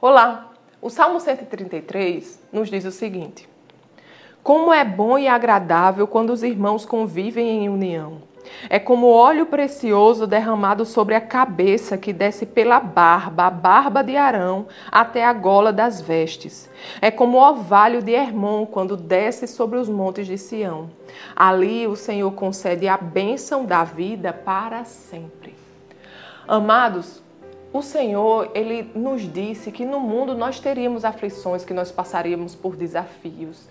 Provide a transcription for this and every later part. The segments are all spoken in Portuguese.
Olá! O Salmo 133 nos diz o seguinte: Como é bom e agradável quando os irmãos convivem em união. É como óleo precioso derramado sobre a cabeça que desce pela barba, a barba de Arão, até a gola das vestes. É como o orvalho de Hermon quando desce sobre os montes de Sião. Ali o Senhor concede a bênção da vida para sempre. Amados, o Senhor, ele nos disse que no mundo nós teríamos aflições, que nós passaríamos por desafios.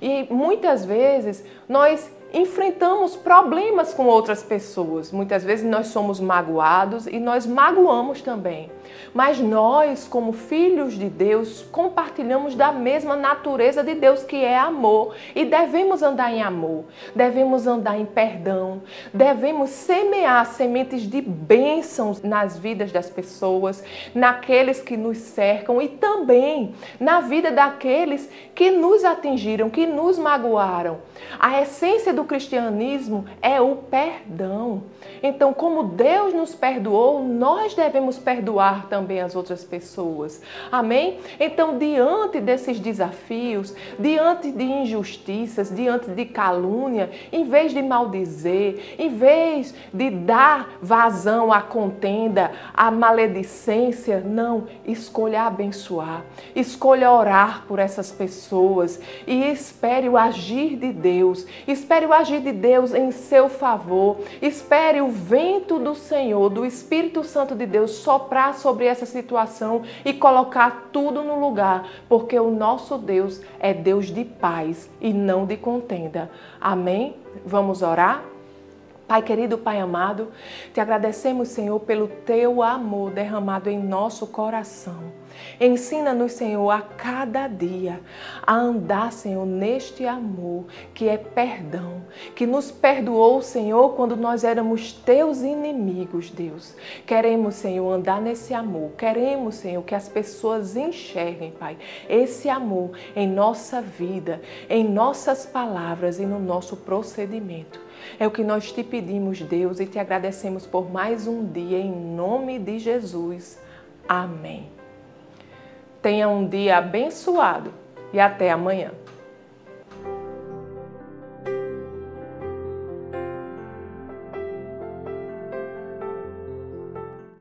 E muitas vezes nós enfrentamos problemas com outras pessoas. Muitas vezes nós somos magoados e nós magoamos também. Mas nós, como filhos de Deus, compartilhamos da mesma natureza de Deus, que é amor, e devemos andar em amor, devemos andar em perdão, devemos semear sementes de bênçãos nas vidas das pessoas, naqueles que nos cercam e também na vida daqueles que nos atingiram, que nos magoaram. A essência do cristianismo é o perdão. Então, como Deus nos perdoou, nós devemos perdoar também as outras pessoas. Amém? Então, diante desses desafios, diante de injustiças, diante de calúnia, em vez de maldizer, em vez de dar vazão à contenda, à maledicência, não, escolha abençoar, escolha orar por essas pessoas e espere o agir de Deus, espere o agir de Deus em seu favor, espere o vento do Senhor, do Espírito Santo de Deus soprar sobre essa situação e colocar tudo no lugar, porque o nosso Deus é Deus de paz e não de contenda. Amém? Vamos orar? Pai querido, Pai amado, te agradecemos, Senhor, pelo teu amor derramado em nosso coração. Ensina-nos, Senhor, a cada dia a andar, Senhor, neste amor que é perdão, que nos perdoou, Senhor, quando nós éramos teus inimigos, Deus. Queremos, Senhor, andar nesse amor. Queremos, Senhor, que as pessoas enxerguem, Pai, esse amor em nossa vida, em nossas palavras e no nosso procedimento. É o que nós te pedimos, Deus, e te agradecemos por mais um dia em nome de Jesus. Amém. Tenha um dia abençoado e até amanhã.